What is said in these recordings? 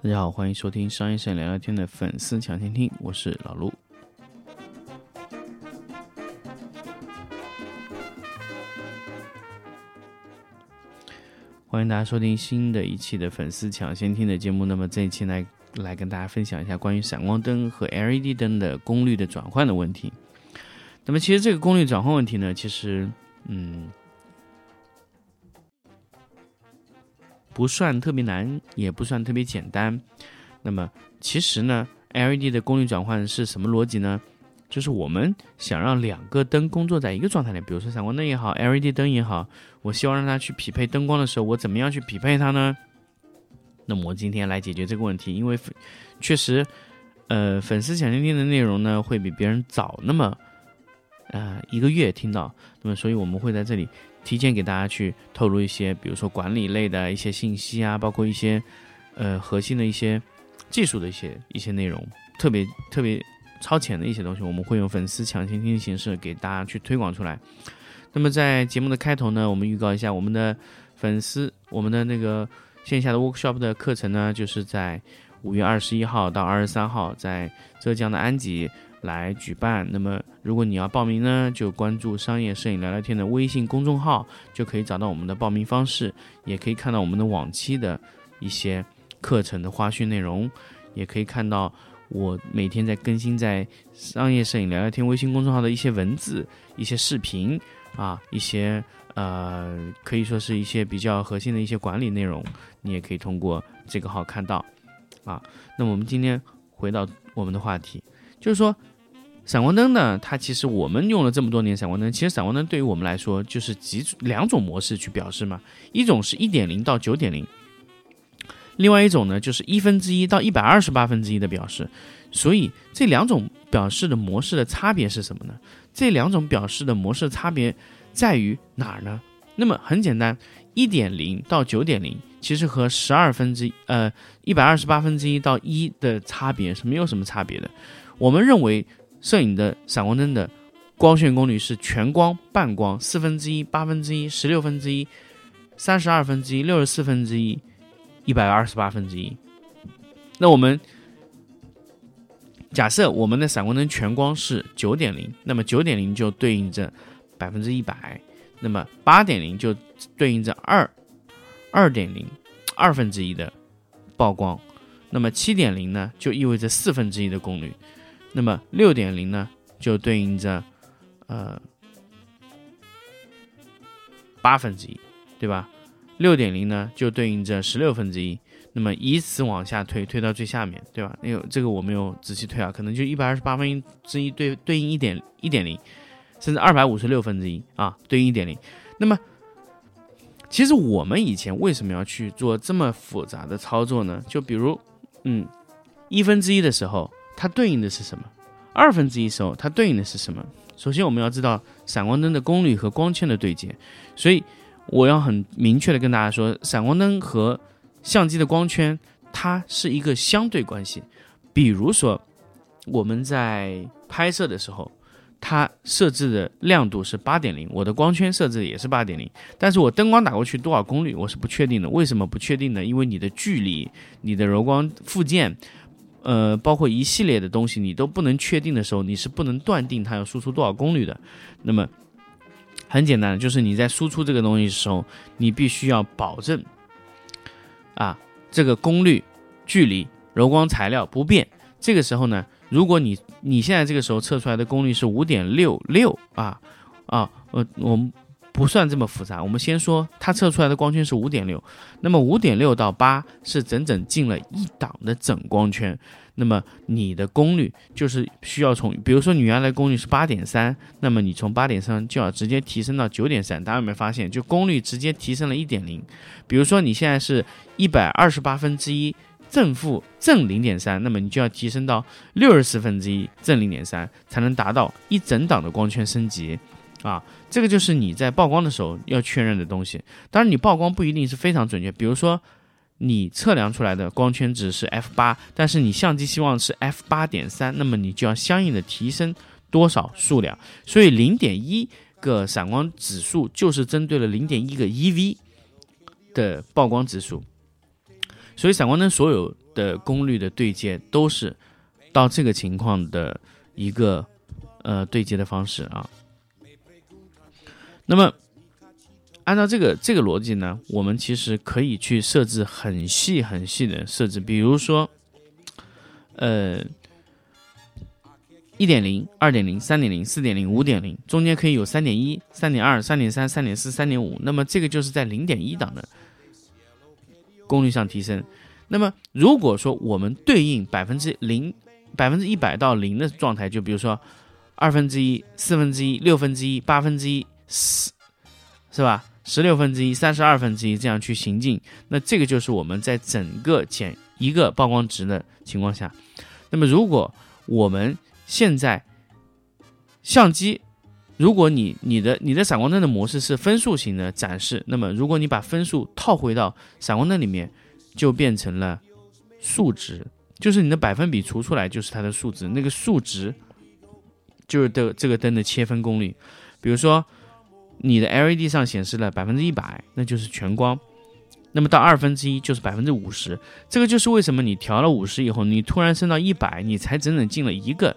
大家好，欢迎收听商业摄影聊聊天的粉丝抢先听，我是老陆。欢迎大家收听新的一期的粉丝抢先听的节目。那么这一期来来跟大家分享一下关于闪光灯和 LED 灯的功率的转换的问题。那么其实这个功率转换问题呢，其实嗯。不算特别难，也不算特别简单。那么，其实呢，LED 的功率转换是什么逻辑呢？就是我们想让两个灯工作在一个状态里，比如说闪光灯也好，LED 灯也好，我希望让它去匹配灯光的时候，我怎么样去匹配它呢？那么我今天来解决这个问题，因为确实，呃，粉丝抢先听的内容呢，会比别人早那么，呃，一个月听到。那么，所以我们会在这里。提前给大家去透露一些，比如说管理类的一些信息啊，包括一些呃核心的一些技术的一些一些内容，特别特别超前的一些东西，我们会用粉丝抢先听的形式给大家去推广出来。那么在节目的开头呢，我们预告一下我们的粉丝，我们的那个线下的 workshop 的课程呢，就是在五月二十一号到二十三号在浙江的安吉。来举办，那么如果你要报名呢，就关注“商业摄影聊聊天”的微信公众号，就可以找到我们的报名方式，也可以看到我们的往期的一些课程的花絮内容，也可以看到我每天在更新在“商业摄影聊聊天”微信公众号的一些文字、一些视频啊，一些呃，可以说是一些比较核心的一些管理内容，你也可以通过这个号看到啊。那么我们今天回到我们的话题。就是说，闪光灯呢，它其实我们用了这么多年闪光灯，其实闪光灯对于我们来说就是几两种模式去表示嘛，一种是一点零到九点零，另外一种呢就是一分之一到一百二十八分之一的表示。所以这两种表示的模式的差别是什么呢？这两种表示的模式差别在于哪儿呢？那么很简单，一点零到九点零。其实和十二分之呃一百二十八分之一到一的差别是没有什么差别的。我们认为摄影的闪光灯的光线功率是全光、半光、四分之一、八分之一、十六分之一、三十二分之一、六十四分之一、一百二十八分之一。那我们假设我们的闪光灯全光是九点零，那么九点零就对应着百分之一百，那么八点零就对应着二。二点零二分之一的曝光，那么七点零呢，就意味着四分之一的功率，那么六点零呢，就对应着呃八分之一，对吧？六点零呢，就对应着十六分之一，那么以此往下推，推到最下面，对吧？那个这个我没有仔细推啊，可能就一百二十八分之一对对应一点一点零，甚至二百五十六分之一啊，对应一点零，那么。其实我们以前为什么要去做这么复杂的操作呢？就比如，嗯，一分之一的时候，它对应的是什么？二分之一时候，它对应的是什么？首先，我们要知道闪光灯的功率和光圈的对接。所以，我要很明确的跟大家说，闪光灯和相机的光圈，它是一个相对关系。比如说，我们在拍摄的时候。它设置的亮度是八点零，我的光圈设置也是八点零，但是我灯光打过去多少功率我是不确定的。为什么不确定呢？因为你的距离、你的柔光附件，呃，包括一系列的东西你都不能确定的时候，你是不能断定它要输出多少功率的。那么很简单，就是你在输出这个东西的时候，你必须要保证啊这个功率、距离、柔光材料不变。这个时候呢？如果你你现在这个时候测出来的功率是五点六六啊啊，呃，我们不算这么复杂，我们先说它测出来的光圈是五点六，那么五点六到八是整整进了一档的整光圈，那么你的功率就是需要从，比如说你原来功率是八点三，那么你从八点三就要直接提升到九点三，大家有没有发现，就功率直接提升了一点零？比如说你现在是一百二十八分之一。正负正零点三，那么你就要提升到六十四分之一正零点三，才能达到一整档的光圈升级。啊，这个就是你在曝光的时候要确认的东西。当然，你曝光不一定是非常准确。比如说，你测量出来的光圈值是 f 八，但是你相机希望是 f 八点三，那么你就要相应的提升多少数量。所以，零点一个闪光指数就是针对了零点一个 eV 的曝光指数。所以，闪光灯所有的功率的对接都是到这个情况的一个呃对接的方式啊。那么，按照这个这个逻辑呢，我们其实可以去设置很细很细的设置，比如说，呃，一点零、二点零、三点零、四点零、五点零，中间可以有三点一、三点二、三点三、三点四、三点五。那么这个就是在零点一档的功率上提升。那么如果说我们对应百分之零、百分之一百到零的状态，就比如说二分之一、四分之一、六分之一、八分之一。十是吧？十六分之一、三十二分之一这样去行进，那这个就是我们在整个减一个曝光值的情况下。那么如果我们现在相机，如果你你的你的闪光灯的模式是分数型的展示，那么如果你把分数套回到闪光灯里面，就变成了数值，就是你的百分比除出来就是它的数值，那个数值就是的这个灯的切分功率，比如说。你的 LED 上显示了百分之一百，那就是全光。那么到二分之一就是百分之五十，这个就是为什么你调了五十以后，你突然升到一百，你才整整进了一个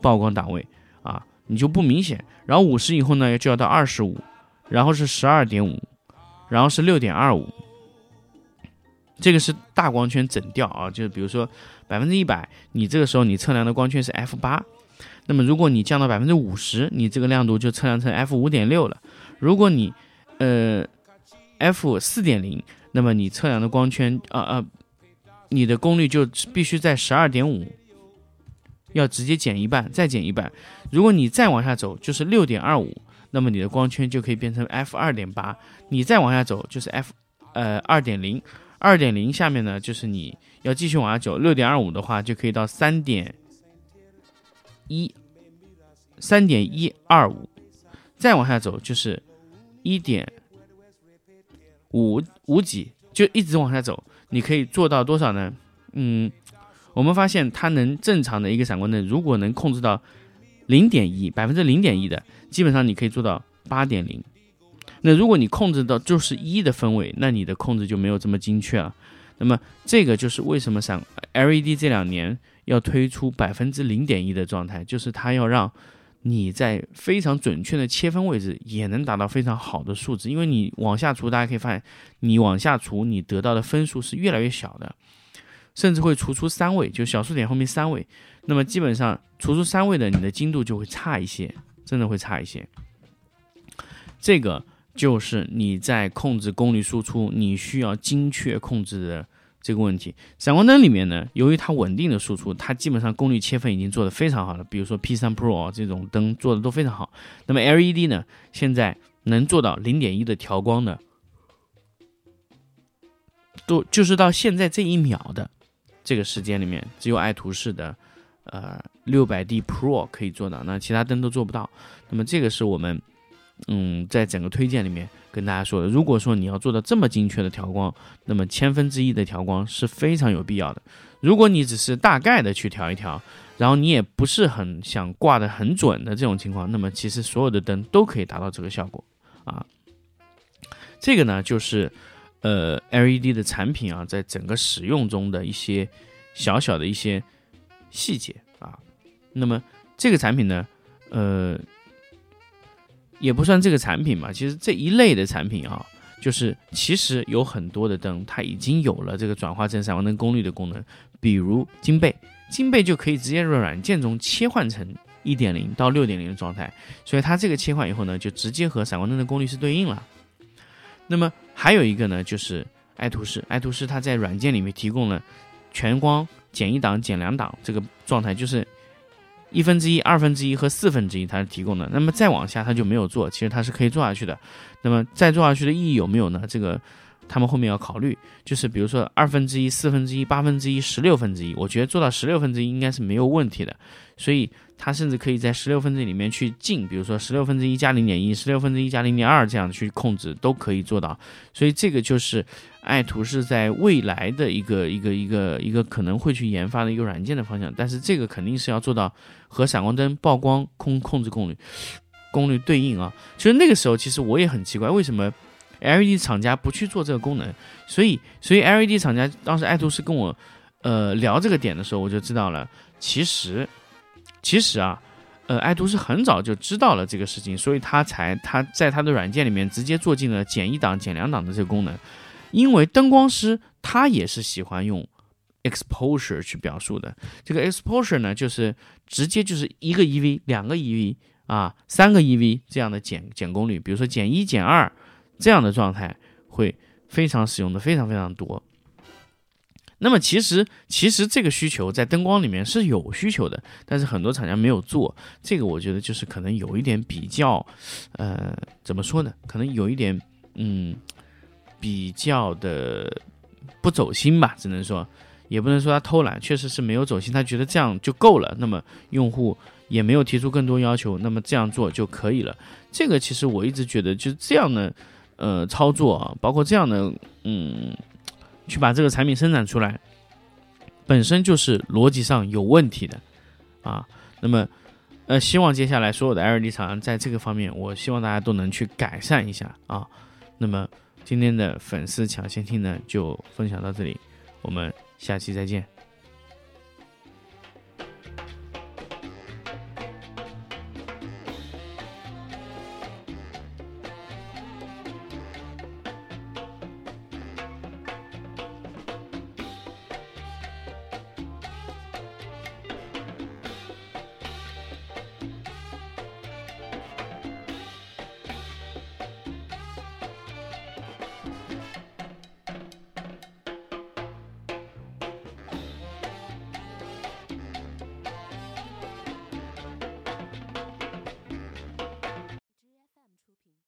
曝光档位啊，你就不明显。然后五十以后呢，就要到二十五，然后是十二点五，然后是六点二五，这个是大光圈整调啊。就是比如说百分之一百，你这个时候你测量的光圈是 f 八。那么，如果你降到百分之五十，你这个亮度就测量成 f 五点六了。如果你，呃，f 四点零，那么你测量的光圈，啊啊，你的功率就必须在十二点五，要直接减一半，再减一半。如果你再往下走，就是六点二五，那么你的光圈就可以变成 f 二点八。你再往下走，就是 f，呃，二点零，二点零下面呢，就是你要继续往下走，六点二五的话，就可以到三点。一三点一二五，再往下走就是一点五五几，就一直往下走。你可以做到多少呢？嗯，我们发现它能正常的一个闪光灯，如果能控制到零点一百分之零点一的，基本上你可以做到八点零。那如果你控制到就是一的分位，那你的控制就没有这么精确了。那么这个就是为什么闪 LED 这两年。要推出百分之零点一的状态，就是它要让你在非常准确的切分位置也能达到非常好的数值。因为你往下除，大家可以发现，你往下除，你得到的分数是越来越小的，甚至会除出三位，就小数点后面三位。那么基本上除出三位的，你的精度就会差一些，真的会差一些。这个就是你在控制功率输出，你需要精确控制的。这个问题，闪光灯里面呢，由于它稳定的输出，它基本上功率切分已经做得非常好了。比如说 P3 Pro 这种灯做的都非常好。那么 LED 呢，现在能做到零点一的调光的，都就是到现在这一秒的这个时间里面，只有爱图仕的呃六百 D Pro 可以做到，那其他灯都做不到。那么这个是我们嗯在整个推荐里面。跟大家说的，如果说你要做到这么精确的调光，那么千分之一的调光是非常有必要的。如果你只是大概的去调一调，然后你也不是很想挂的很准的这种情况，那么其实所有的灯都可以达到这个效果啊。这个呢，就是呃 LED 的产品啊，在整个使用中的一些小小的一些细节啊。那么这个产品呢，呃。也不算这个产品嘛，其实这一类的产品啊，就是其实有很多的灯，它已经有了这个转化成闪光灯功率的功能，比如金贝，金贝就可以直接在软件中切换成一点零到六点零的状态，所以它这个切换以后呢，就直接和闪光灯的功率是对应了。那么还有一个呢，就是爱图仕，爱图仕它在软件里面提供了全光减一档减两档这个状态，就是。一分之一、二分之一和四分之一，它是提供的。那么再往下，它就没有做。其实它是可以做下去的。那么再做下去的意义有没有呢？这个，他们后面要考虑，就是比如说二分之一、四分之一、八分之一、十六分之一，我觉得做到十六分之一应该是没有问题的。所以它甚至可以在十六分之一里面去进，比如说十六分之一加零点一、十六分之一加零点二这样去控制都可以做到。所以这个就是爱图是在未来的一个一个一个一个可能会去研发的一个软件的方向。但是这个肯定是要做到和闪光灯曝光控控制功率功率对应啊。其实那个时候其实我也很奇怪，为什么 LED 厂家不去做这个功能？所以所以 LED 厂家当时爱图是跟我呃聊这个点的时候，我就知道了，其实。其实啊，呃，爱图是很早就知道了这个事情，所以他才他在他的软件里面直接做进了减一档、减两档的这个功能。因为灯光师他也是喜欢用 exposure 去表述的。这个 exposure 呢，就是直接就是一个 EV、两个 EV 啊、三个 EV 这样的减减功率，比如说减一、减二这样的状态，会非常使用的非常非常多。那么其实其实这个需求在灯光里面是有需求的，但是很多厂家没有做。这个我觉得就是可能有一点比较，呃，怎么说呢？可能有一点，嗯，比较的不走心吧。只能说，也不能说他偷懒，确实是没有走心。他觉得这样就够了，那么用户也没有提出更多要求，那么这样做就可以了。这个其实我一直觉得就是这样的，呃，操作啊，包括这样的，嗯。去把这个产品生产出来，本身就是逻辑上有问题的，啊，那么，呃，希望接下来所有的 LED 厂商在这个方面，我希望大家都能去改善一下啊。那么今天的粉丝抢先听呢，就分享到这里，我们下期再见。